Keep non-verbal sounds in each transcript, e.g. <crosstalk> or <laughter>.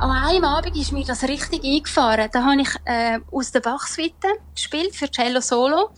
An einem Abend ist mir das richtig eingefahren. Da habe ich äh, aus der Bachsuite gespielt für Cello Solo.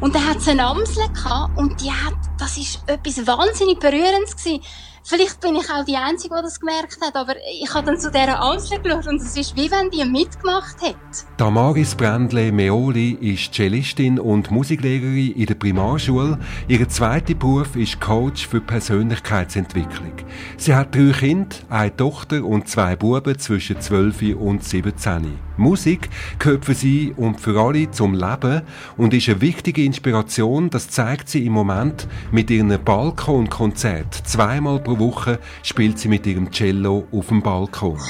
Und da hat es eine Amsel gehabt und die hat, das ist etwas wahnsinnig Berührendes gewesen. Vielleicht bin ich auch die Einzige, die das gemerkt hat, aber ich habe dann zu dieser Amsel geschaut und es ist wie wenn die mitgemacht hätte. Damaris Brändle Meoli ist Cellistin und Musiklehrerin in der Primarschule. Ihr zweiter Beruf ist Coach für Persönlichkeitsentwicklung. Sie hat drei Kinder, eine Tochter und zwei Buben zwischen 12 und 17. Musik gehört für sie und für alle zum Leben und ist eine wichtige Inspiration. Das zeigt sie im Moment mit ihrem Balkonkonzert. Zweimal pro Woche spielt sie mit ihrem Cello auf dem Balkon.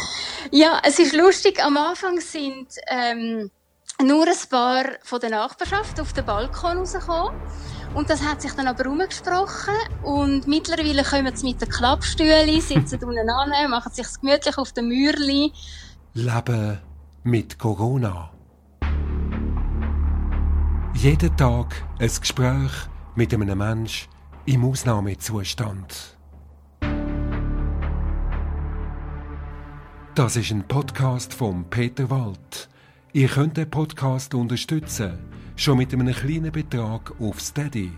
Ja, es ist lustig. Am Anfang sind ähm, nur ein paar von der Nachbarschaft auf den Balkon rausgekommen. Und das hat sich dann aber umgesprochen. Und mittlerweile kommen sie mit den Klappstühlen, sitzen <laughs> unten an, machen sich gemütlich auf den Mürli. Leben mit Corona. Jeden Tag ein Gespräch mit einem Mensch im Ausnahmezustand. Das ist ein Podcast von Peter Wald. Ihr könnt den Podcast unterstützen, schon mit einem kleinen Betrag auf Steady.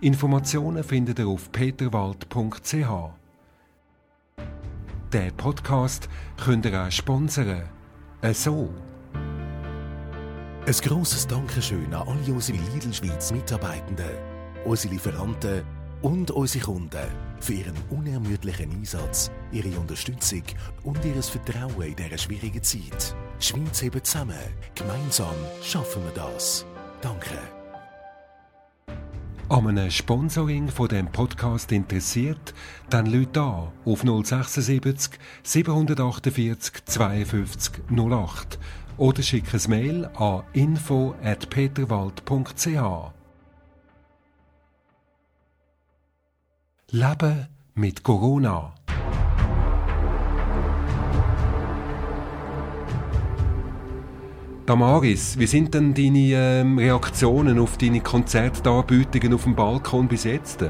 Informationen findet ihr auf peterwald.ch. Den Podcast könnt ihr auch sponsern äh, so. Ein grosses Dankeschön an alle unsere Lidl Schweiz Mitarbeitenden, unsere Lieferanten und unsere Kunden für ihren unermüdlichen Einsatz, ihre Unterstützung und ihr Vertrauen in dieser schwierigen Zeit. Schweiz hebt zusammen. Gemeinsam schaffen wir das. Danke. An einem Sponsoring von dem Podcast interessiert, dann Leute da auf 076 748 52 08 oder schick ein Mail an info@peterwald.ch. Leben mit Corona. Damaris, wie sind denn deine ähm, Reaktionen auf deine Konzertdarbietungen auf dem Balkon bis jetzt?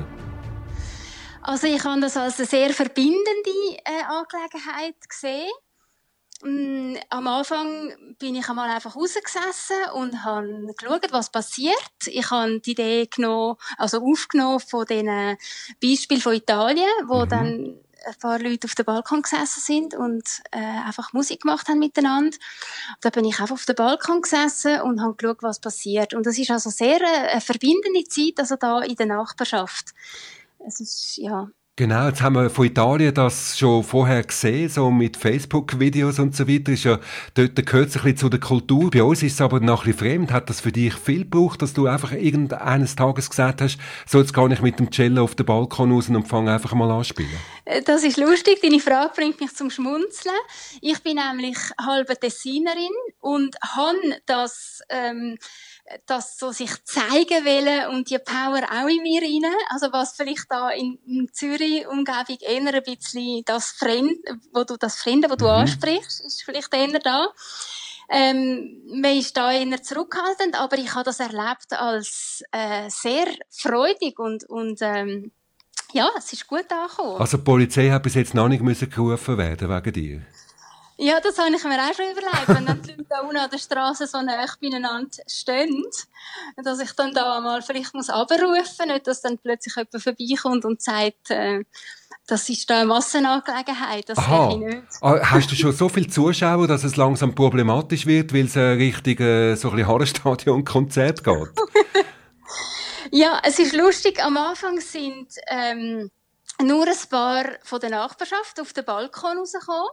Also ich habe das als eine sehr verbindende äh, Angelegenheit gesehen. Mm, am Anfang bin ich einmal einfach rausgesessen und habe geschaut, was passiert. Ich habe die Idee genommen, also aufgenommen von den Beispielen von Italien, wo mhm. dann ein paar Leute auf dem Balkon gesessen sind und äh, einfach Musik gemacht haben miteinander. Da bin ich einfach auf dem Balkon gesessen und habe geschaut, was passiert. Und das ist also sehr eine, eine verbindende Zeit, also da in der Nachbarschaft. Es ist, ja, Genau, jetzt haben wir von Italien das schon vorher gesehen, so mit Facebook-Videos und so weiter. Ist ja, dort gehört es ein bisschen zu der Kultur. Bei uns ist es aber noch ein bisschen fremd. Hat das für dich viel gebraucht, dass du einfach irgendeines Tages gesagt hast, so jetzt gehe ich mit dem Cello auf den Balkon raus und fange einfach mal an spielen? Äh, das ist lustig. Deine Frage bringt mich zum Schmunzeln. Ich bin nämlich halbe Tessinerin und habe das, ähm, das so sich zeigen wollen und die Power auch in mir rein. Also was vielleicht da in, in Zürich Umgebung eher ein bisschen das Fremd, wo du das Fremde, wo du mhm. ansprichst, ist vielleicht eher da. Ähm, man ist da eher zurückhaltend, aber ich habe das erlebt als äh, sehr freudig und, und ähm, ja, es ist gut angekommen. Also die Polizei hat bis jetzt noch nicht müssen gerufen werden wegen dir? Ja, das habe ich mir auch schon überlegt, wenn dann die Leute da unten an der Straße so nah beieinander stehen, dass ich dann da mal vielleicht muss abrufen, nicht, dass dann plötzlich jemand vorbeikommt und sagt, äh, das ist da eine Massenangelegenheit, das Aha. ich nicht. Ah, hast du schon so viele Zuschauer, dass es langsam problematisch wird, weil es äh, Richtung äh, so ein Harrestadion-Konzert geht? <laughs> ja, es ist lustig, am Anfang sind ähm, nur ein paar von der Nachbarschaft auf den Balkon rausgekommen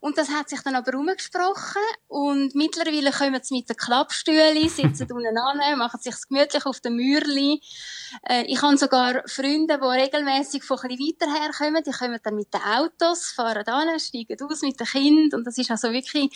und das hat sich dann aber umgesprochen. Und mittlerweile kommen sie mit den Klappstühlen, sitzen <laughs> unten an, machen sich gemütlich auf den Mürli. Äh, ich habe sogar Freunde, die regelmäßig von ein weiter herkommen. Die kommen dann mit den Autos, fahren an, steigen aus mit den Kindern. Und das ist also wirklich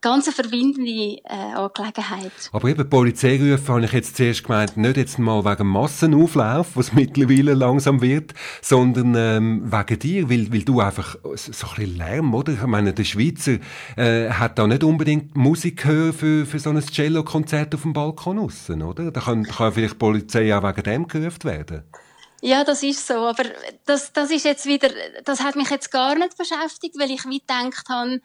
ganz eine verbindende äh, Angelegenheit. Aber eben Polizeirufe habe ich jetzt zuerst gemeint, nicht jetzt mal wegen Massenauflauf, was <laughs> mittlerweile langsam wird, sondern ähm, wegen dir, weil, weil du einfach so ein bisschen Lärm, oder? Ich meine, der Schweizer äh, hat da nicht unbedingt Musik hören für, für so ein Cello-Konzert auf dem Balkon aussen, oder? Da kann, kann vielleicht die Polizei auch wegen dem gerufen werden. Ja, das ist so. Aber das, das ist jetzt wieder, das hat mich jetzt gar nicht beschäftigt, weil ich wie gedacht habe,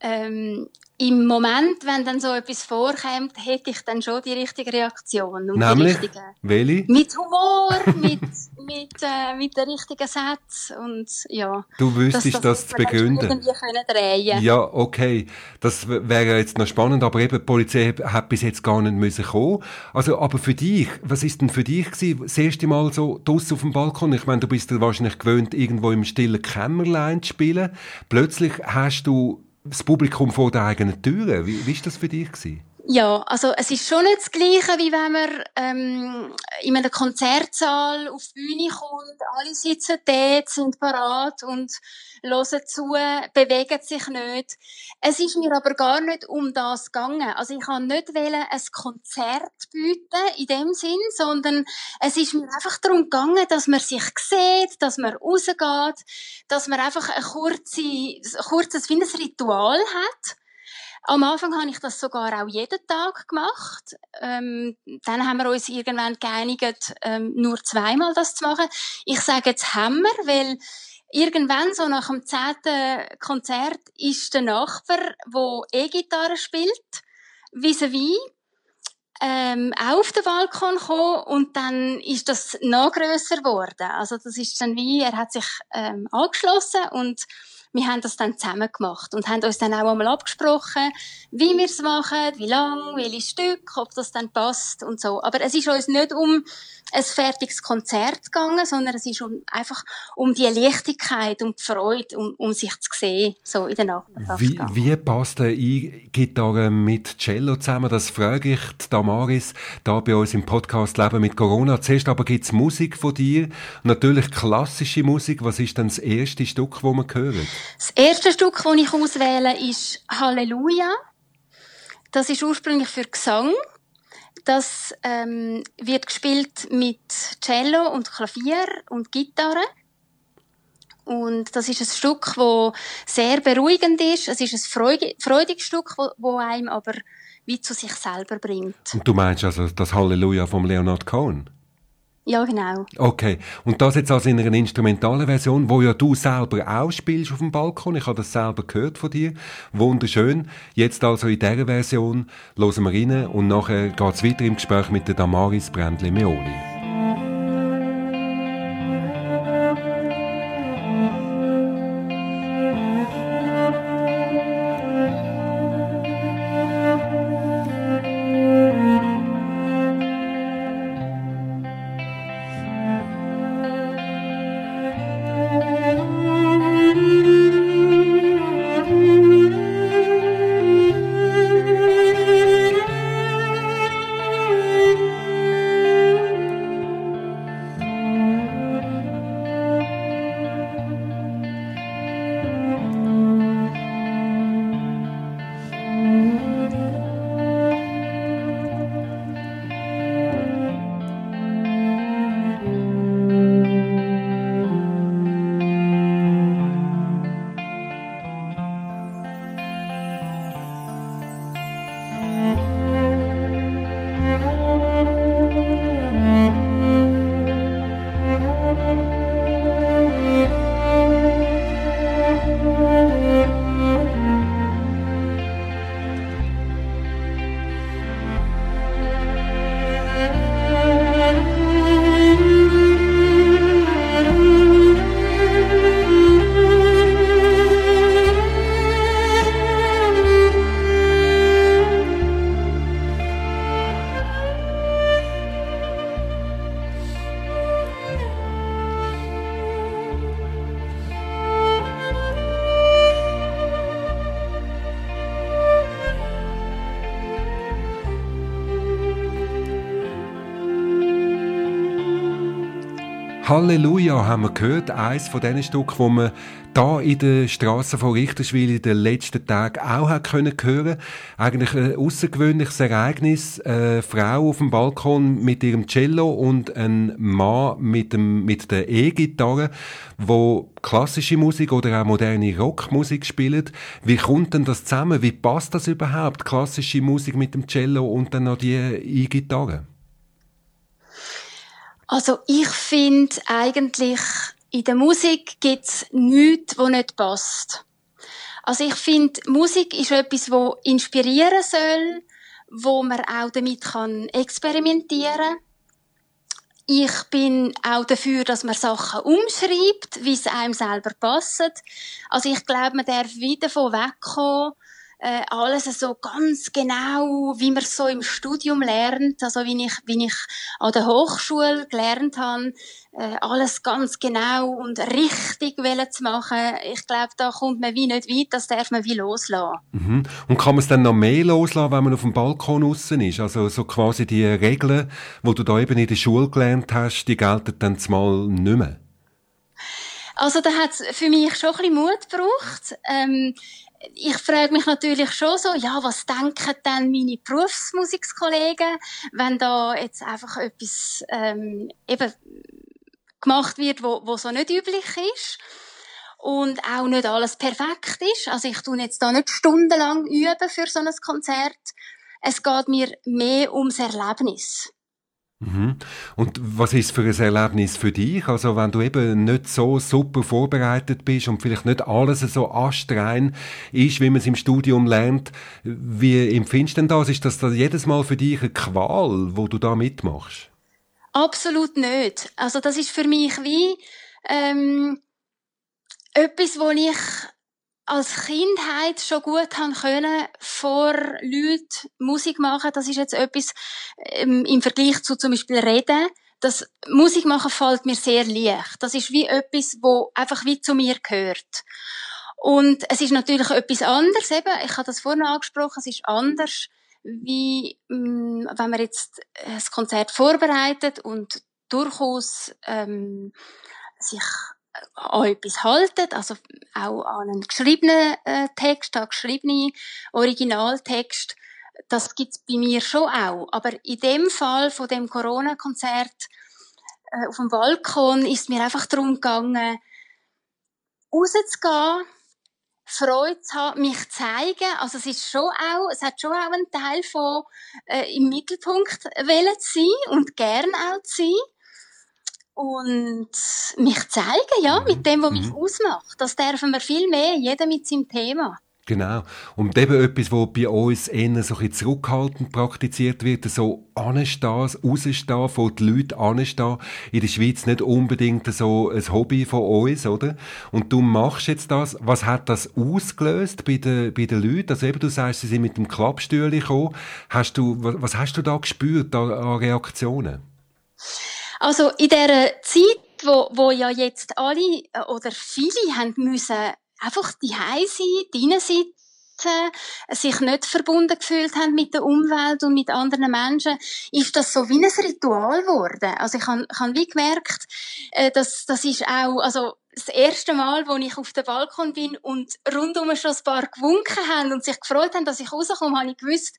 ähm, im Moment, wenn dann so etwas vorkommt, hätte ich dann schon die richtige Reaktion. Und Nämlich? Welche? Mit Humor, mit, mit, äh, mit den richtigen Sätzen und ja. Du wüsstest das, das zu begründen. Drehen. Ja, okay. Das wäre jetzt noch spannend, aber eben, die Polizei hat bis jetzt gar nicht müssen kommen. Also, aber für dich, was ist denn für dich gewesen, das erste Mal so draussen auf dem Balkon? Ich meine, du bist dir wahrscheinlich gewöhnt, irgendwo im stillen Kämmerlein zu spielen. Plötzlich hast du das Publikum vor der eigenen Türe. Wie, ist das für dich gewesen? Ja, also es ist schon nicht das Gleiche, wie wenn man ähm, in einem Konzertsaal auf die Bühne kommt, alle sitzen dort, sind parat und hören zu, bewegen sich nicht. Es ist mir aber gar nicht um das gegangen. Also ich kann nicht wählen, ein Konzert bieten in dem Sinn, sondern es ist mir einfach darum gegangen, dass man sich sieht, dass man rausgeht, dass man einfach ein kurzes, kurzes wie ein Ritual hat am Anfang habe ich das sogar auch jeden Tag gemacht. Ähm, dann haben wir uns irgendwann geeinigt, ähm, nur zweimal das zu machen. Ich sage jetzt haben wir, weil irgendwann so nach dem zehnten Konzert ist der Nachbar, der E-Gitarre spielt, vis-à-vis, ähm, auch auf den Balkon gekommen und dann ist das noch grösser geworden. Also das ist dann wie, er hat sich ähm, angeschlossen und wir haben das dann zusammen gemacht und haben uns dann auch einmal abgesprochen, wie wir es machen, wie lang, welche Stück, ob das dann passt und so. Aber es ist uns nicht um ein fertiges Konzert gegangen, sondern es ist um, einfach um die Leichtigkeit, um die Freude, um, um sich zu sehen, so in der Nachbarschaft. Wie, wie passt eine E-Gitarre mit Cello zusammen? Das frage ich die Damaris da bei uns im Podcast Leben mit Corona. Zuerst aber gibt es Musik von dir, natürlich klassische Musik. Was ist denn das erste Stück, das wir hören? Das erste Stück, das ich auswähle, ist Halleluja. Das ist ursprünglich für Gesang. Das ähm, wird gespielt mit Cello und Klavier und Gitarre. Und das ist ein Stück, das sehr beruhigend ist. Es ist ein freudiges Stück, das einem aber wie zu sich selber bringt. Und du meinst also das Halleluja vom Leonard Cohen? Ja, genau. Okay. Und das jetzt also in einer instrumentalen Version, wo ja du selber auch spielst auf dem Balkon. Ich habe das selber gehört von dir. Wunderschön. Jetzt also in dieser Version hören wir rein und nachher geht es weiter im Gespräch mit der Damaris Brändli-Meoli. Halleluja haben wir gehört, eins von diesen Stücken, wo man da in der Straße von Richterswil in den letzten Tagen auch hat können. Eigentlich ein außergewöhnliches Ereignis. Eine Frau auf dem Balkon mit ihrem Cello und ein Mann mit dem, mit der E-Gitarre, wo klassische Musik oder auch moderne Rockmusik spielt. Wie kommt denn das zusammen? Wie passt das überhaupt? Klassische Musik mit dem Cello und dann noch die E-Gitarre? Also ich finde eigentlich, in der Musik gibt's nichts, wo nicht passt. Also ich finde, Musik ist etwas, wo inspirieren soll, wo man auch damit kann experimentieren ich bin auch dafür, dass man Sachen umschreibt, wie es einem selber passt. Also ich glaube, man darf wieder davon wegkommen, äh, alles so ganz genau, wie man so im Studium lernt, also wie ich, wie ich an der Hochschule gelernt habe, äh, alles ganz genau und richtig zu machen. Ich glaube, da kommt man wie nicht weit, das darf man wie loslassen. Mhm. Und kann man es dann noch mehr loslassen, wenn man auf dem Balkon außen ist? Also so quasi die Regeln, die du da eben in der Schule gelernt hast, die gelten dann zumal nicht mehr? Also da hat es für mich schon ein bisschen Mut gebraucht. Ähm, ich frage mich natürlich schon so, ja, was denken denn meine Berufsmusikskollegen, wenn da jetzt einfach etwas ähm, eben gemacht wird, wo, wo so nicht üblich ist und auch nicht alles perfekt ist. Also ich tue jetzt da nicht stundenlang üben für so ein Konzert. Es geht mir mehr ums Erlebnis. Mhm. Und was ist für ein Erlebnis für dich? Also wenn du eben nicht so super vorbereitet bist und vielleicht nicht alles so astrein ist, wie man es im Studium lernt, wie empfindest du denn das? Ist das jedes Mal für dich eine Qual, wo du da mitmachst? Absolut nicht. Also das ist für mich wie ähm, etwas, wo ich als Kindheit schon gut haben können, vor Leuten Musik machen. Das ist jetzt etwas ähm, im Vergleich zu zum Beispiel Reden. Das Musik machen fällt mir sehr leicht. Das ist wie etwas, wo einfach wie zu mir gehört. Und es ist natürlich etwas anderes. Eben, ich habe das vorhin angesprochen. Es ist anders, wie ähm, wenn man jetzt das Konzert vorbereitet und durchaus ähm, sich an etwas halten, also auch an einen geschriebenen äh, Text, an geschriebenen Originaltext. Das gibt's bei mir schon auch. Aber in dem Fall von dem Corona-Konzert äh, auf dem Balkon ist mir einfach darum gegangen, rauszugehen, Freude zu haben, mich zu zeigen. Also es ist schon auch, es hat schon auch einen Teil von äh, im Mittelpunkt wollen zu sein und gern auch zu sein und mich zeigen, ja, mit dem, was mich mhm. ausmacht. Das dürfen wir viel mehr, jeder mit seinem Thema. Genau. Und eben etwas, was bei uns eher so ein zurückhaltend praktiziert wird, so anstehen, rausstehen, von den Leuten anstehen. In der Schweiz nicht unbedingt so ein Hobby von uns, oder? Und du machst jetzt das. Was hat das ausgelöst bei den, bei den Leuten? Also eben, du sagst, sie sind mit dem Klappstühle gekommen. Hast du, was hast du da gespürt an, an Reaktionen? Also in der Zeit, wo, wo ja jetzt alle äh, oder viele haben müssen einfach die sein, drinnen sitzen, sich nicht verbunden gefühlt haben mit der Umwelt und mit anderen Menschen, ist das so wie ein Ritual geworden. Also ich habe, ich habe wie gemerkt, äh, dass das ist auch, also das erste Mal, wo ich auf dem Balkon bin und rundum schon ein paar gewunken haben und sich gefreut haben, dass ich rauskomme, habe ich gewusst,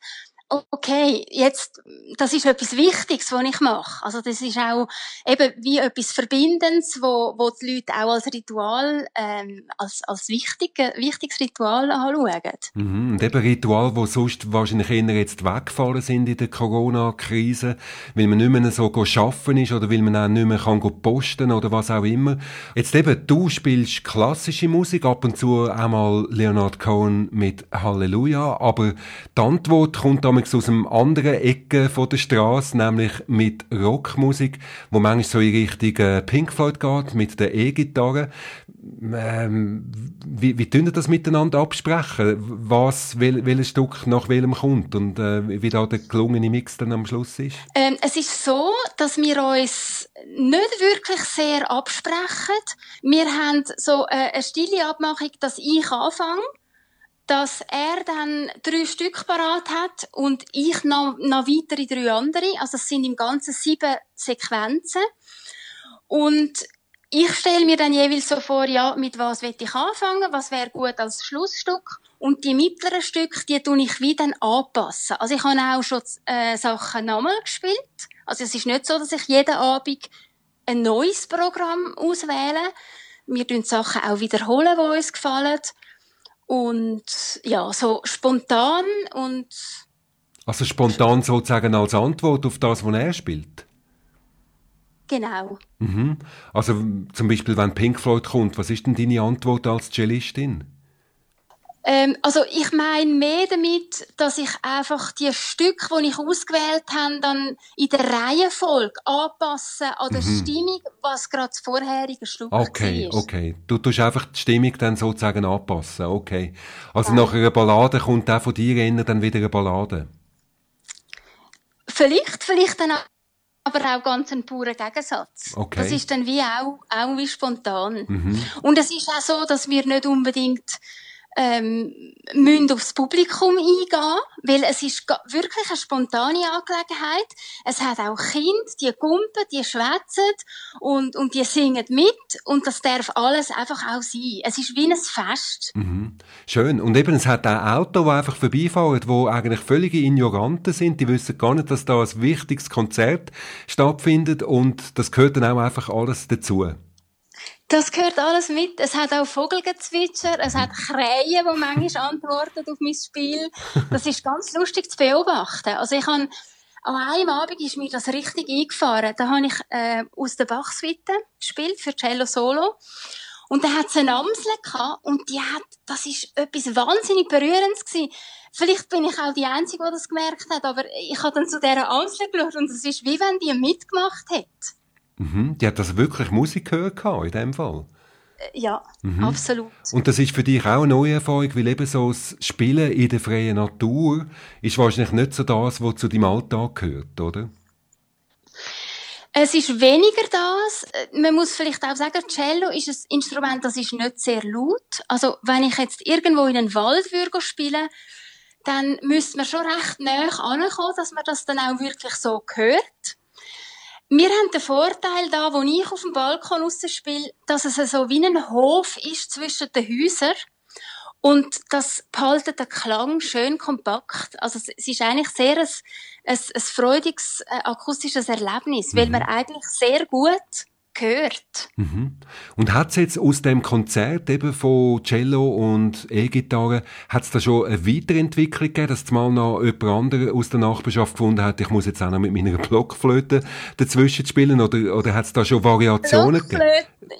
okay, jetzt, das ist etwas Wichtiges, was ich mache. Also das ist auch eben wie etwas Verbindendes, wo, wo die Leute auch als Ritual, ähm, als, als wichtig, wichtiges Ritual anschauen. Mhm. Und eben Ritual, wo sonst wahrscheinlich eher jetzt weggefallen sind in der Corona-Krise, weil man nicht mehr so arbeiten ist oder weil man auch nicht mehr kann posten oder was auch immer. Jetzt eben, du spielst klassische Musik, ab und zu einmal Leonard Cohen mit Halleluja, aber die Antwort kommt damit aus einem anderen Ecke von der Straße, nämlich mit Rockmusik, wo manchmal so in Richtung äh, Pink Floyd geht, mit der E-Gitarre. Ähm, wie, wie tun das miteinander absprechen? Was, wel, welches Stück nach welchem kommt und äh, wie da der gelungene Mix dann am Schluss ist? Ähm, es ist so, dass wir uns nicht wirklich sehr absprechen. Wir haben so äh, eine stille Abmachung, dass ich anfange dass er dann drei Stück parat hat und ich noch, noch weitere drei andere. Also es sind im Ganzen sieben Sequenzen. Und ich stelle mir dann jeweils so vor, ja, mit was will ich anfangen, was wäre gut als Schlussstück. Und die mittleren Stücke, die tue ich wieder anpassen. Also ich habe auch schon äh, Sachen nochmal gespielt. Also es ist nicht so, dass ich jeden Abend ein neues Programm auswähle. Wir tun Sachen auch wiederholen, die uns gefallen. Und ja, so spontan und. Also spontan sozusagen als Antwort auf das, was er spielt? Genau. Mhm. Also zum Beispiel, wenn Pink Floyd kommt, was ist denn deine Antwort als Cellistin? Ähm, also ich meine mehr damit, dass ich einfach die Stücke, die ich ausgewählt habe, dann in der Reihenfolge anpasse an der mhm. Stimmung, was gerade das vorherige Stück okay, war. Okay, okay. Du tust einfach die Stimmung dann sozusagen anpassen, okay. Also ja. nach einer Ballade kommt auch von dir dann wieder eine Ballade? Vielleicht, vielleicht dann aber auch ganz ein purer Gegensatz. Okay. Das ist dann wie auch, auch wie spontan. Mhm. Und es ist auch so, dass wir nicht unbedingt ähm, müssen aufs Publikum eingehen, weil es ist wirklich eine spontane Angelegenheit. Es hat auch Kinder, die gumpen, die schwätzen und, und die singen mit und das darf alles einfach auch sein. Es ist wie ein Fest. Mhm. Schön. Und eben, es hat auch Autos, die einfach vorbeifahren, die eigentlich völlige Ignoranten sind. Die wissen gar nicht, dass da ein wichtiges Konzert stattfindet und das gehört dann auch einfach alles dazu. Das gehört alles mit. Es hat auch Vogelgezwitscher, es hat Krähen, die manchmal antworten auf mein Spiel. Das ist ganz lustig zu beobachten. Also ich habe, an einem Abend ist mir das richtig eingefahren. Da habe ich äh, aus der Bachsuite gespielt für Cello Solo. Und da hat es eine Amsel gehabt und die hat, das ist etwas wahnsinnig Berührendes gewesen. Vielleicht bin ich auch die Einzige, die das gemerkt hat, aber ich habe dann zu dieser Amsel geschaut und es ist wie wenn die mitgemacht hätte. Mhm. Die hat das wirklich Musik gehört in dem Fall? Äh, ja, mhm. absolut. Und das ist für dich auch eine neue Erfahrung, weil eben so das Spielen in der freien Natur ist wahrscheinlich nicht so das, was zu deinem Alltag gehört, oder? Es ist weniger das. Man muss vielleicht auch sagen, Cello ist ein Instrument, das ist nicht sehr laut. Also, wenn ich jetzt irgendwo in einen Wald würde spielen, dann müsste man schon recht nah ankommen, dass man das dann auch wirklich so hört. Wir haben den Vorteil da, wo ich auf dem Balkon spiele, dass es so wie ein Hof ist zwischen den Häusern. Und das behaltet den Klang schön kompakt. Also es ist eigentlich sehr ein, ein, ein freudiges äh, akustisches Erlebnis, mhm. weil man eigentlich sehr gut gehört. Mhm. Und hat es jetzt aus dem Konzert eben von Cello und E-Gitarre, hat es da schon eine Weiterentwicklung gegeben, dass mal noch jemand anderes aus der Nachbarschaft gefunden hat, ich muss jetzt auch noch mit meiner Blockflöte dazwischen spielen, oder, oder hat es da schon Variationen gegeben?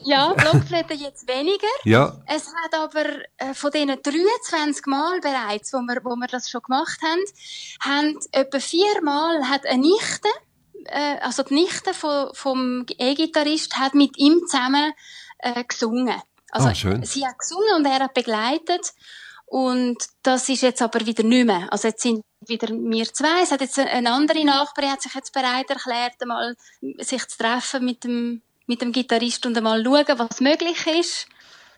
Ja, Blockflöte <laughs> jetzt weniger. Ja. Es hat aber äh, von diesen 23 Mal bereits, wo wir, wo wir das schon gemacht haben, haben etwa vier Mal hat eine Nichte äh, also die Nichte vom, vom E-Gitarrist hat mit ihm zusammen äh, gesungen. Also schön. sie hat gesungen und er hat begleitet. Und das ist jetzt aber wieder nicht mehr. Also jetzt sind wieder wir zwei. Es hat jetzt eine andere Nachbarin hat sich jetzt bereit erklärt, einmal sich zu treffen mit dem, mit dem Gitarrist und einmal schauen, was möglich ist.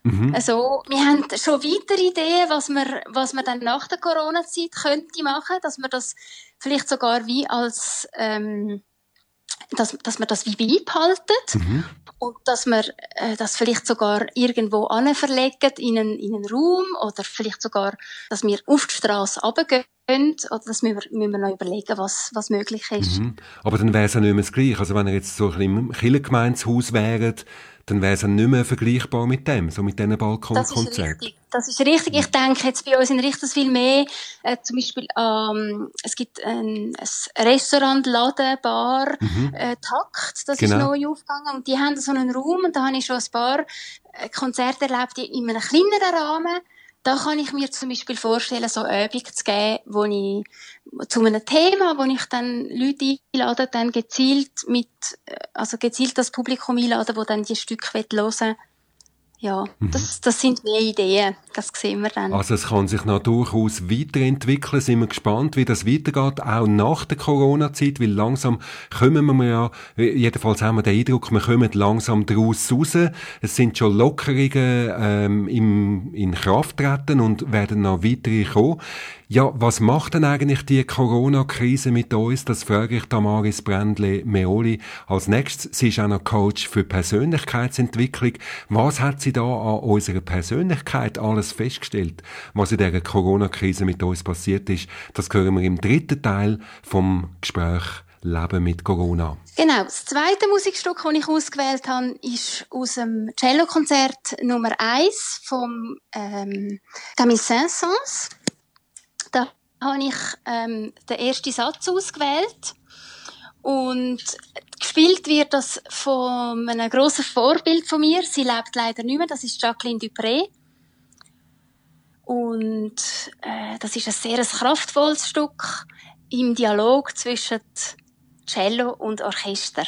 Mhm. Also, wir haben schon weitere Ideen, was man, was man dann nach der Corona-Zeit könnte machen, dass man das vielleicht sogar wie als, ähm, dass, dass man das wie beibehaltet mhm. und dass man äh, das vielleicht sogar irgendwo verlegt in einen, in einen Raum oder vielleicht sogar, dass wir auf die Straße runtergehen oder das müssen wir, müssen wir noch überlegen, was, was möglich ist. Mhm. Aber dann wäre es ja nicht mehr das Gleiche. Also wenn ihr jetzt so ein bisschen im Kirchengemeinshaus wäret, dann wäre es nicht mehr vergleichbar mit dem, so mit diesen Balkonkonzerten. Das ist richtig. Ich denke jetzt bei uns in Richters viel mehr, äh, zum Beispiel, ähm, es gibt ein, ein Restaurant, Laden, Bar, mhm. äh, Takt, das genau. ist neu aufgegangen und die haben so einen Raum und da habe ich schon ein paar äh, Konzerte erlebt in einem kleineren Rahmen da kann ich mir zum Beispiel vorstellen, so Übungen zu geben, wo ich zu einem Thema, wo ich dann Leute einlade, dann gezielt mit, äh, also gezielt das Publikum einladen, wo dann die Stücke hören ja, mhm. das, das sind mehr Ideen. Das sehen wir dann. Also es kann sich noch durchaus weiterentwickeln. Sind wir gespannt, wie das weitergeht, auch nach der Corona-Zeit, weil langsam kommen wir ja, jedenfalls haben wir den Eindruck, wir kommen langsam daraus raus. Es sind schon Lockerungen ähm, im, in Kraft treten und werden noch weitere kommen. Ja, was macht denn eigentlich die Corona-Krise mit uns? Das frage ich Damaris Brändle-Meoli als nächstes. Sie ist auch noch Coach für Persönlichkeitsentwicklung. Was hat sie da an unserer Persönlichkeit alles festgestellt, was in dieser Corona-Krise mit uns passiert ist? Das hören wir im dritten Teil vom Gespräch Leben mit Corona. Genau. Das zweite Musikstück, das ich ausgewählt habe, ist aus dem Cello-Konzert Nummer 1 vom ähm, Camille Saint-Saëns habe ich ähm, den ersten Satz ausgewählt und gespielt wird das von einem grossen Vorbild von mir. Sie lebt leider nicht mehr. Das ist Jacqueline Dupré. Und äh, das ist ein sehr kraftvolles Stück im Dialog zwischen Cello und Orchester.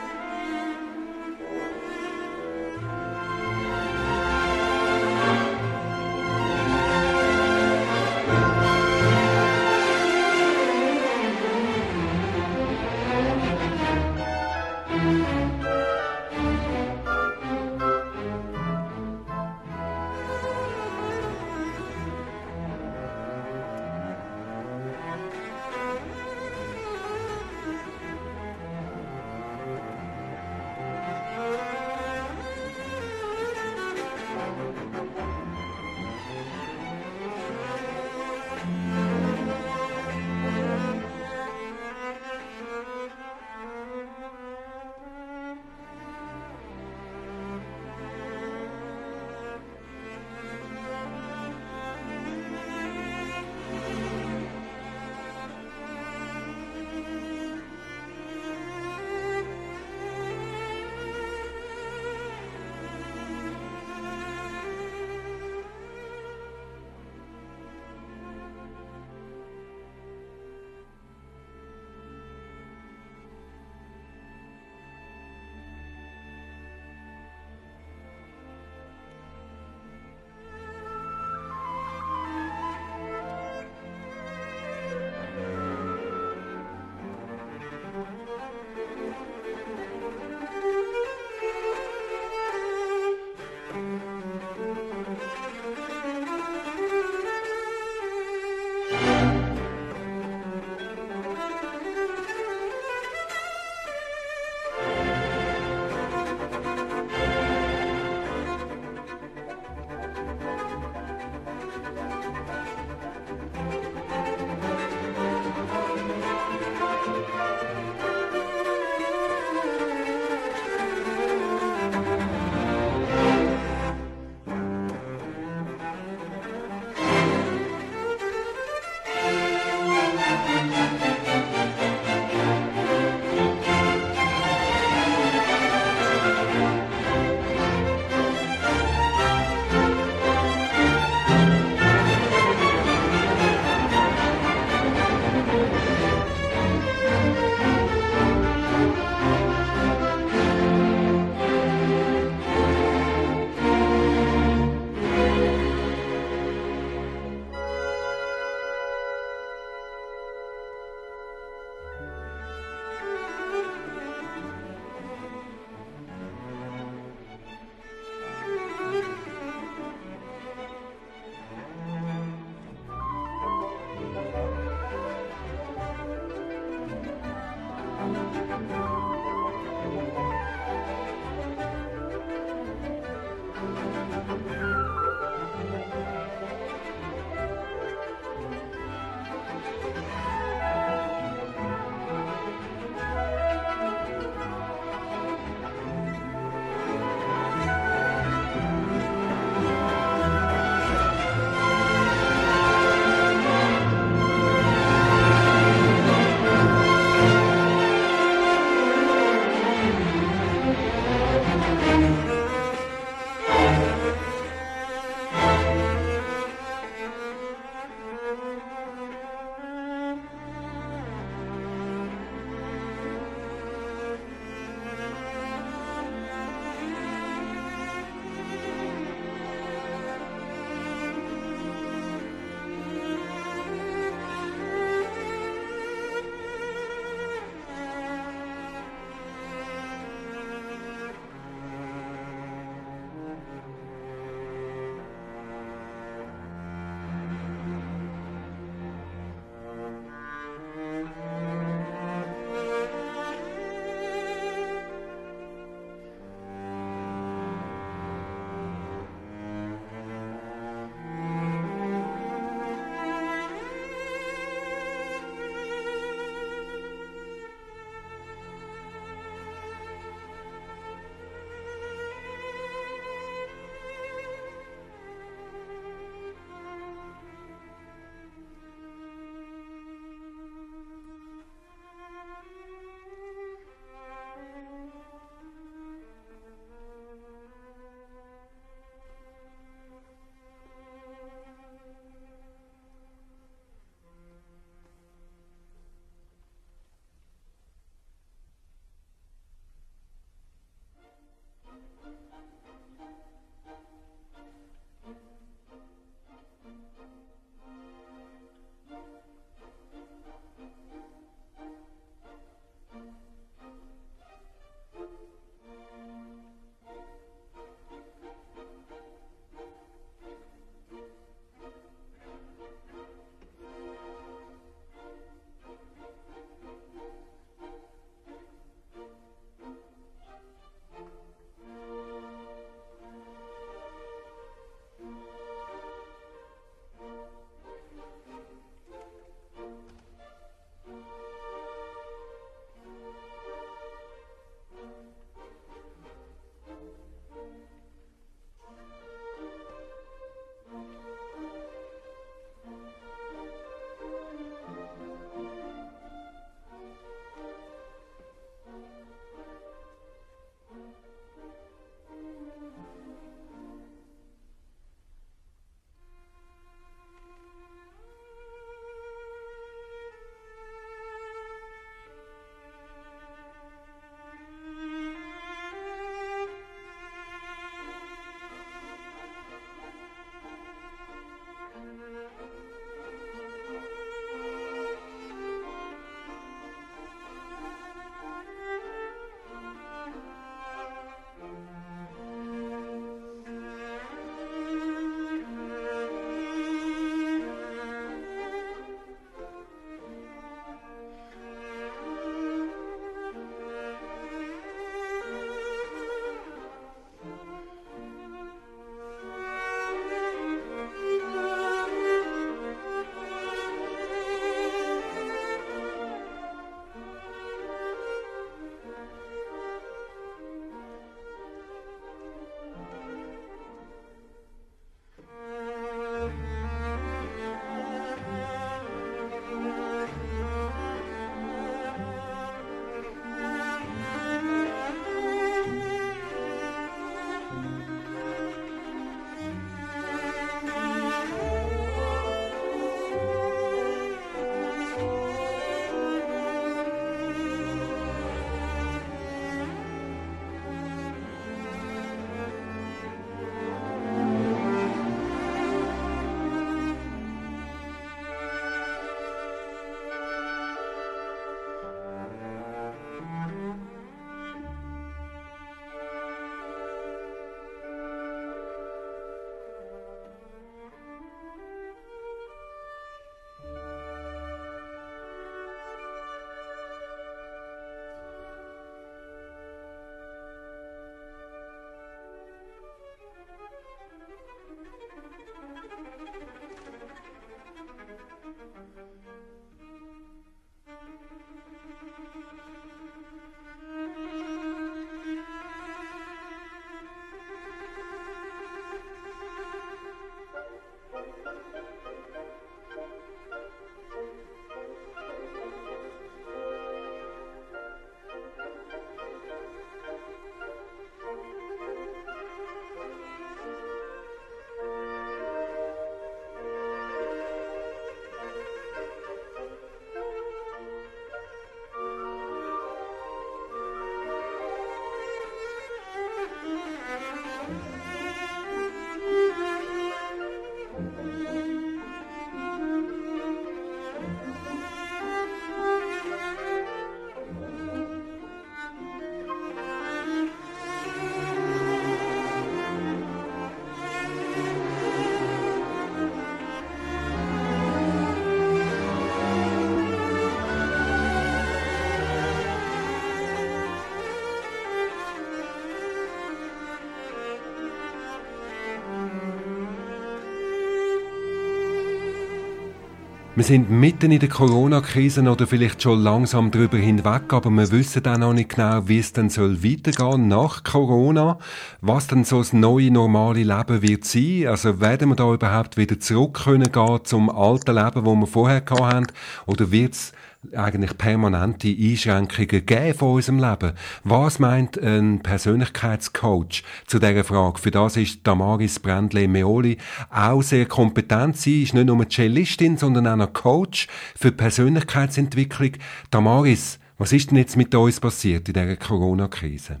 Wir sind mitten in der Corona-Krise oder vielleicht schon langsam darüber hinweg, aber wir wissen auch noch nicht genau, wie es dann soll weitergehen nach Corona, was dann so das neue normale Leben wird sein. Also werden wir da überhaupt wieder zurück können gehen zum alten Leben, wo wir vorher hatten, oder wird es eigentlich permanente Einschränkungen geben von unserem Leben. Was meint ein Persönlichkeitscoach zu dieser Frage? Für das ist Damaris Brändle-Meoli auch sehr kompetent. Sie ist nicht nur Cellistin, sondern auch noch Coach für Persönlichkeitsentwicklung. Damaris, was ist denn jetzt mit uns passiert in dieser Corona-Krise?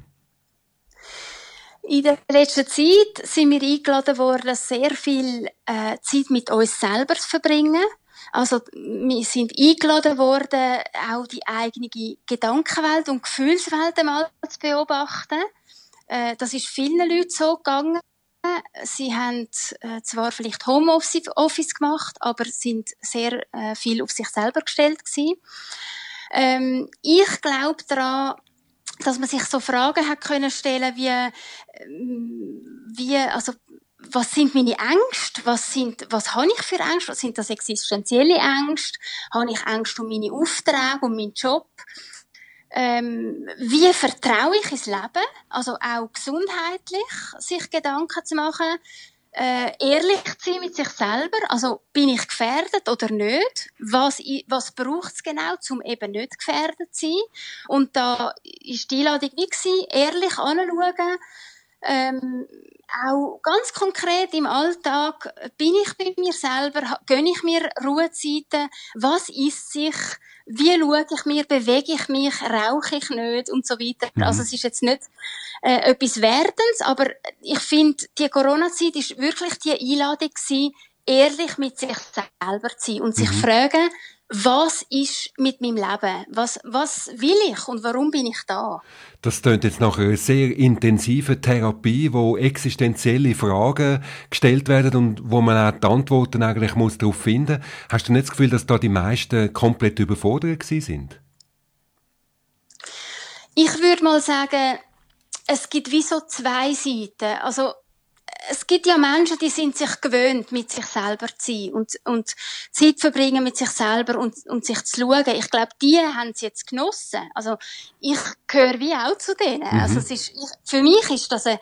In der letzten Zeit sind wir eingeladen worden, sehr viel äh, Zeit mit uns selber zu verbringen. Also, wir sind eingeladen worden, auch die eigene Gedankenwelt und Gefühlswelt einmal zu beobachten. Äh, das ist vielen Leuten so gegangen. Sie haben äh, zwar vielleicht Homeoffice gemacht, aber sind sehr äh, viel auf sich selber gestellt gewesen. Ähm, ich glaube daran, dass man sich so Fragen hat können stellen wie, wie, also was sind meine Ängste? Was sind, was habe ich für Ängste? Was sind das existenzielle Ängste? Habe ich Ängste um meine Aufträge, um meinen Job? Ähm, wie vertraue ich ins Leben? Also auch gesundheitlich sich Gedanken zu machen, äh, ehrlich zu sein mit sich selber. Also bin ich gefährdet oder nicht? Was, was braucht es genau, um eben nicht gefährdet zu sein? Und da ist die Einladung wie gewesen, ehrlich anschauen, ähm, auch ganz konkret im Alltag bin ich bei mir selber, gönne ich mir Ruhezeiten, was ist sich, wie schaue ich mir, bewege ich mich, rauche ich nicht und so weiter. Mhm. Also es ist jetzt nicht äh, etwas Werdens, aber ich finde, die Corona-Zeit ist wirklich die Einladung gewesen, ehrlich mit sich selber zu sein und sich mhm. fragen, was ist mit meinem Leben? Was, was will ich und warum bin ich da? Das klingt jetzt nach einer sehr intensiven Therapie, wo existenzielle Fragen gestellt werden und wo man auch die Antworten eigentlich muss darauf finden. Hast du nicht das Gefühl, dass da die meisten komplett überfordert sind? Ich würde mal sagen, es gibt wie so zwei Seiten. Also es gibt ja Menschen, die sind sich gewöhnt, mit sich selber zu sein und, und Zeit verbringen mit sich selber und, und sich zu schauen. Ich glaube, die haben es jetzt genossen. Also, ich gehöre wie auch zu denen. Mhm. Also, es ist, ich, für mich ist das eine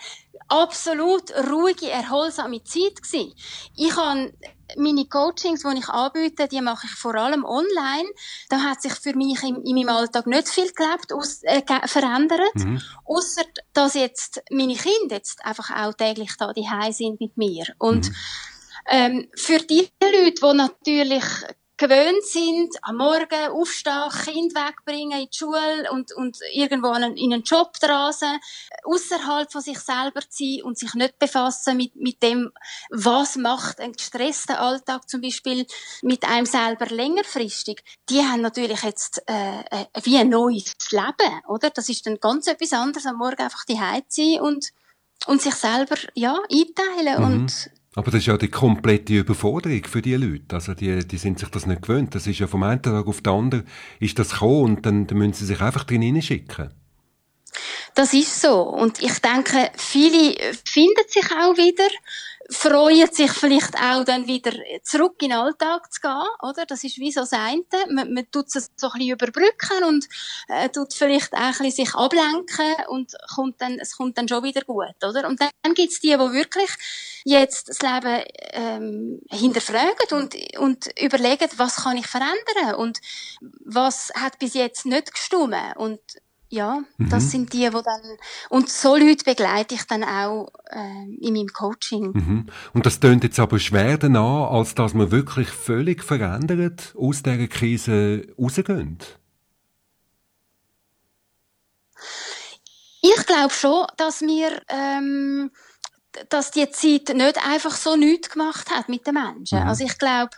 absolut ruhige, erholsame Zeit gewesen. Ich habe meine Coachings, die ich anbiete, die mache ich vor allem online. Da hat sich für mich in, in meinem Alltag nicht viel gelebt, aus, äh, verändert. Mhm. Außer, dass jetzt meine Kinder jetzt einfach auch täglich da die sind mit mir. Und, mhm. ähm, für die Leute, die natürlich gewöhnt sind, am Morgen aufstehen, Kind wegbringen in die Schule und, und irgendwo in einen Job draußen, außerhalb von sich selber zu sein und sich nicht befassen mit, mit dem, was macht ein gestresster Alltag zum Beispiel mit einem selber längerfristig. Die haben natürlich jetzt äh, äh, wie ein neues Leben, oder? Das ist dann ganz etwas anderes, am Morgen einfach die zu sein und und sich selber ja einteilen mhm. und aber das ist ja die komplette Überforderung für die Leute. Also die, die sind sich das nicht gewöhnt. Das ist ja vom einen Tag auf den anderen ist das gekommen und dann, dann müssen sie sich einfach drin hineinschicken. Das ist so. Und ich denke, viele finden sich auch wieder freuen sich vielleicht auch dann wieder zurück in den Alltag zu gehen, oder? Das ist wie so das eine. Man, man tut es so ein bisschen überbrücken und äh, tut vielleicht auch ein bisschen sich ablenken und kommt dann, es kommt dann schon wieder gut, oder? Und dann gibt's die, die wirklich jetzt das Leben ähm, hinterfragen und, und überlegen, was kann ich verändern und was hat bis jetzt nicht gestummen und ja, mhm. das sind die, wo dann und so Leute begleite ich dann auch äh, in meinem Coaching. Mhm. Und das tönt jetzt aber schwer danach, als dass man wirklich völlig verändert aus dieser Krise rausgehen. Ich glaube schon, dass wir ähm, dass die Zeit nicht einfach so nichts gemacht hat mit den Menschen. Mhm. Also ich glaube,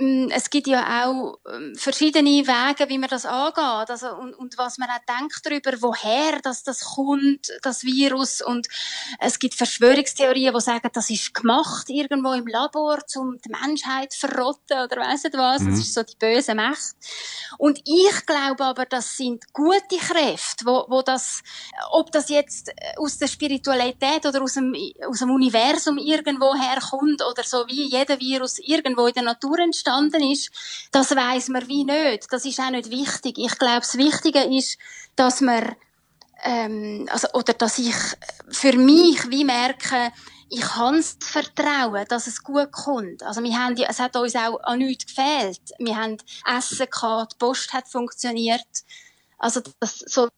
es gibt ja auch ähm, verschiedene Wege, wie man das angeht, also, und, und was man auch denkt darüber, woher das, das kommt, das Virus, und es gibt Verschwörungstheorien, die sagen, das ist gemacht irgendwo im Labor, um die Menschheit zu verrotten, oder weiss nicht was, mhm. das ist so die böse Macht. Und ich glaube aber, das sind gute Kräfte, wo, wo das, ob das jetzt aus der Spiritualität oder aus dem, aus dem Universum irgendwo herkommt, oder so wie jeder Virus irgendwo in der Natur entstanden ist, das weiß man wie nicht. Das ist auch nicht wichtig. Ich glaube, das Wichtige ist, dass man ähm, also, oder dass ich für mich wie merke, ich kann es vertrauen, dass es gut kommt. Also wir haben, es hat uns auch an nichts gefehlt. Wir haben Essen gehabt, die Post hat funktioniert. Also das, so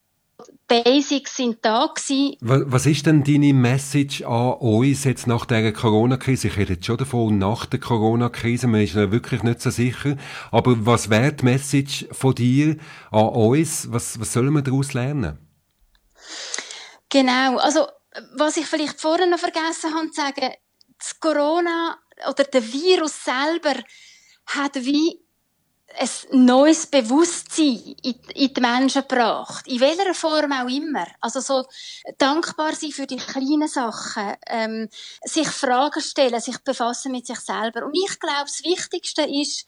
Basics sind da gewesen. Was ist denn deine Message an uns jetzt nach der Corona-Krise? Ich rede jetzt schon davon, nach der Corona-Krise, man ist ja wirklich nicht so sicher. Aber was wäre die Message von dir an uns? Was, was sollen wir daraus lernen? Genau, also was ich vielleicht vorher noch vergessen habe zu sagen, das Corona oder der Virus selber hat wie ein neues Bewusstsein in, die Menschen gebracht. In welcher Form auch immer. Also so dankbar sein für die kleinen Sachen, ähm, sich Fragen stellen, sich befassen mit sich selber. Und ich glaube, das Wichtigste ist,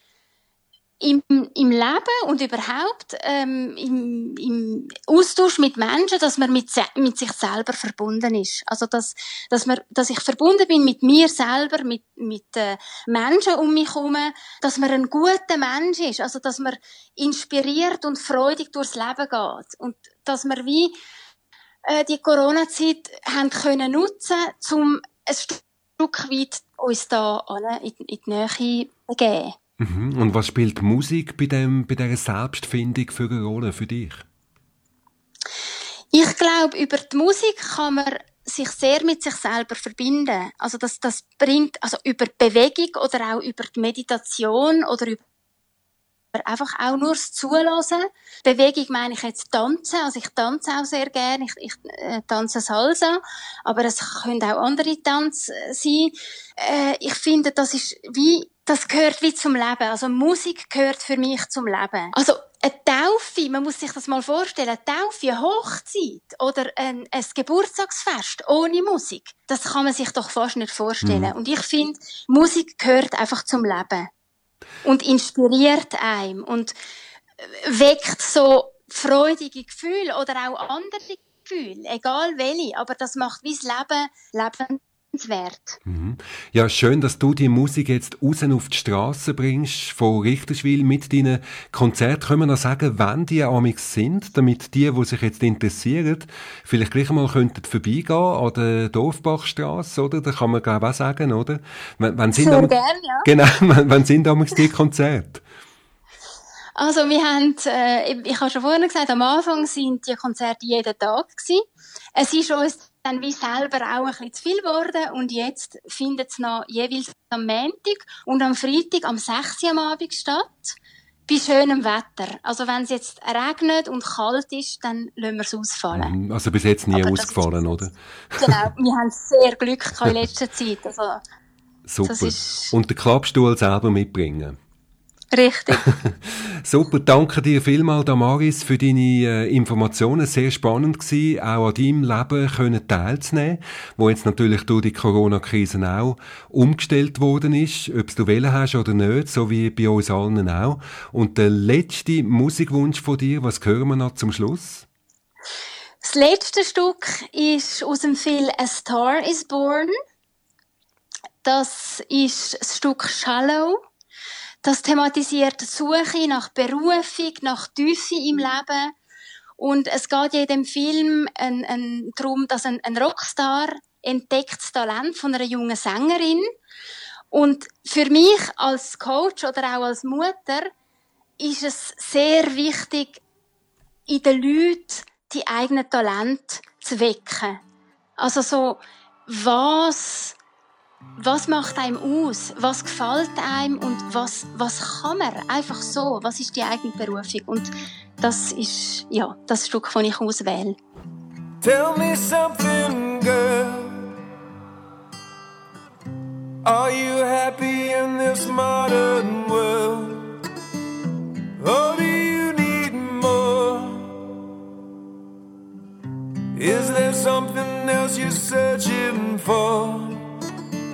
im, im Leben und überhaupt ähm, im, im Austausch mit Menschen, dass man mit, mit sich selber verbunden ist. Also dass, dass, man, dass ich verbunden bin mit mir selber, mit, mit äh, Menschen um mich herum, dass man ein guter Mensch ist, also dass man inspiriert und freudig durchs Leben geht und dass man wie äh, die Corona-Zeit haben können nutzen, um ein Stück weit uns da in, in die Nähe zu begeben. Mhm. Und was spielt Musik bei, dem, bei dieser Selbstfindung für eine Rolle für dich? Ich glaube, über die Musik kann man sich sehr mit sich selber verbinden. Also das, das bringt, also über Bewegung oder auch über die Meditation oder über einfach auch nur das Zulassen. Bewegung meine ich jetzt tanzen. Also ich tanze auch sehr gerne. Ich, ich äh, tanze Salsa. Aber es können auch andere Tanz sein. Äh, ich finde, das ist wie, das gehört wie zum Leben. Also Musik gehört für mich zum Leben. Also eine Taufe, man muss sich das mal vorstellen, eine Taufe, eine Hochzeit oder ein, ein Geburtstagsfest ohne Musik, das kann man sich doch fast nicht vorstellen. Mhm. Und ich finde, Musik gehört einfach zum Leben und inspiriert einem und weckt so freudige Gefühle oder auch andere Gefühle, egal welche, aber das macht wie das Leben lebend wert. Mhm. Ja, schön, dass du die Musik jetzt raus auf die Straße bringst, von Richterswil mit deinen Konzerten. Können wir noch sagen, wann die amix sind, damit die, die sich jetzt interessieren, vielleicht gleich mal könnten vorbeigehen an der Dorfbachstraße, oder? Da kann man glaube auch sagen, oder? Wann, wann sind Sehr gern, ja. Genau, <laughs> wann, wann sind amix die Konzerte? Also wir haben, äh, ich habe schon vorhin gesagt, am Anfang sind die Konzerte jeden Tag gewesen. Es ist uns dann wie selber auch ein bisschen zu viel geworden und jetzt findet es noch jeweils am Montag und am Freitag am 6 Uhr am Abend statt. Bei schönem Wetter. Also wenn es jetzt regnet und kalt ist, dann lassen wir es ausfallen. Mhm, also bis jetzt nie Aber ausgefallen, oder? <laughs> Genau, wir haben sehr Glück in letzter <laughs> Zeit. Also, Super. Und den Klappstuhl selber mitbringen. Richtig. <laughs> Super, danke dir vielmals, Damaris, für deine äh, Informationen. Sehr spannend gewesen, auch an deinem Leben können teilzunehmen, wo jetzt natürlich durch die Corona-Krise auch umgestellt worden ist, ob du wählen hast oder nicht, so wie bei uns allen auch. Und der letzte Musikwunsch von dir, was hören wir noch zum Schluss? Das letzte Stück ist aus dem Film A Star is Born. Das ist das Stück Shallow. Das thematisiert die Suche nach Berufung, nach Tiefe im Leben. Und es geht ja in dem Film ein, ein, darum, dass ein, ein Rockstar entdeckt das Talent von einer jungen Sängerin. Und für mich als Coach oder auch als Mutter ist es sehr wichtig, in den Leuten die eigenen Talente zu wecken. Also so, was was macht einem aus? Was gefällt einem und was, was kann man? Einfach so. Was ist die eigene Berufung? Und das ist, ja, das Stück, das ich auswähle. Tell me something, girl. Are you happy in this modern world? Or do you need more? Is there something else you're searching for?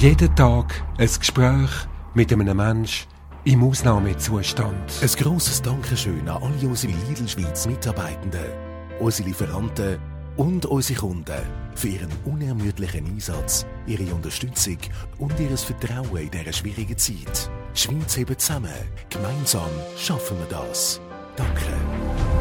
Jeden Tag ein Gespräch mit einem Mensch im Ausnahmezustand. Ein grosses Dankeschön an alle unsere Lidl Schweiz Mitarbeitenden, unsere Lieferanten und unsere Kunden für ihren unermüdlichen Einsatz, ihre Unterstützung und ihr Vertrauen in dieser schwierigen Zeit. Die Schweiz hebt zusammen. Gemeinsam schaffen wir das. Danke.